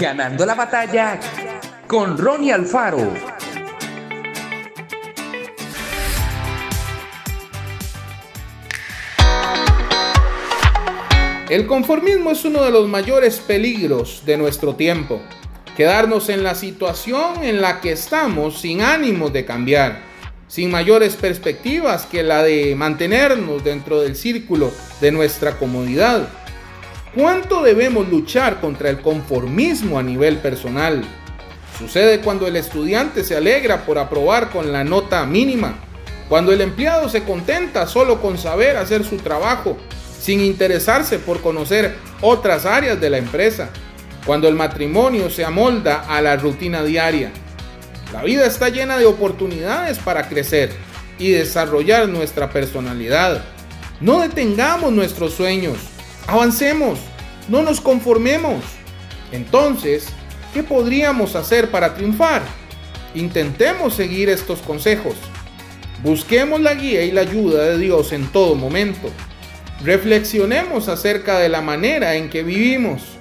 Ganando la batalla con Ronnie Alfaro. El conformismo es uno de los mayores peligros de nuestro tiempo. Quedarnos en la situación en la que estamos sin ánimo de cambiar, sin mayores perspectivas que la de mantenernos dentro del círculo de nuestra comodidad. ¿Cuánto debemos luchar contra el conformismo a nivel personal? Sucede cuando el estudiante se alegra por aprobar con la nota mínima, cuando el empleado se contenta solo con saber hacer su trabajo sin interesarse por conocer otras áreas de la empresa, cuando el matrimonio se amolda a la rutina diaria. La vida está llena de oportunidades para crecer y desarrollar nuestra personalidad. No detengamos nuestros sueños, avancemos, no nos conformemos. Entonces, ¿qué podríamos hacer para triunfar? Intentemos seguir estos consejos. Busquemos la guía y la ayuda de Dios en todo momento. Reflexionemos acerca de la manera en que vivimos.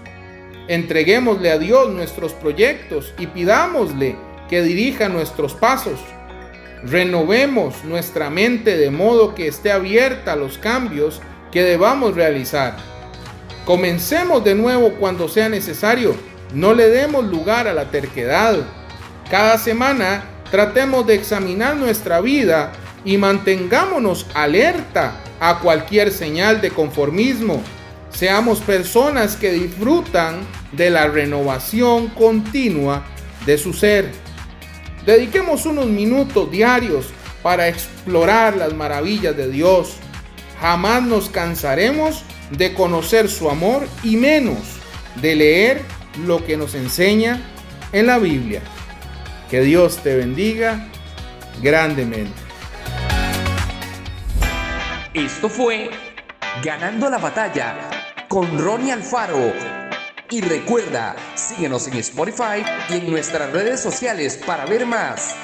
Entreguémosle a Dios nuestros proyectos y pidámosle que dirija nuestros pasos. Renovemos nuestra mente de modo que esté abierta a los cambios que debamos realizar. Comencemos de nuevo cuando sea necesario. No le demos lugar a la terquedad. Cada semana tratemos de examinar nuestra vida y mantengámonos alerta a cualquier señal de conformismo. Seamos personas que disfrutan de la renovación continua de su ser. Dediquemos unos minutos diarios para explorar las maravillas de Dios. Jamás nos cansaremos de conocer su amor y menos de leer lo que nos enseña en la Biblia. Que Dios te bendiga grandemente. Esto fue Ganando la batalla con Ronnie Alfaro. Y recuerda, síguenos en Spotify y en nuestras redes sociales para ver más.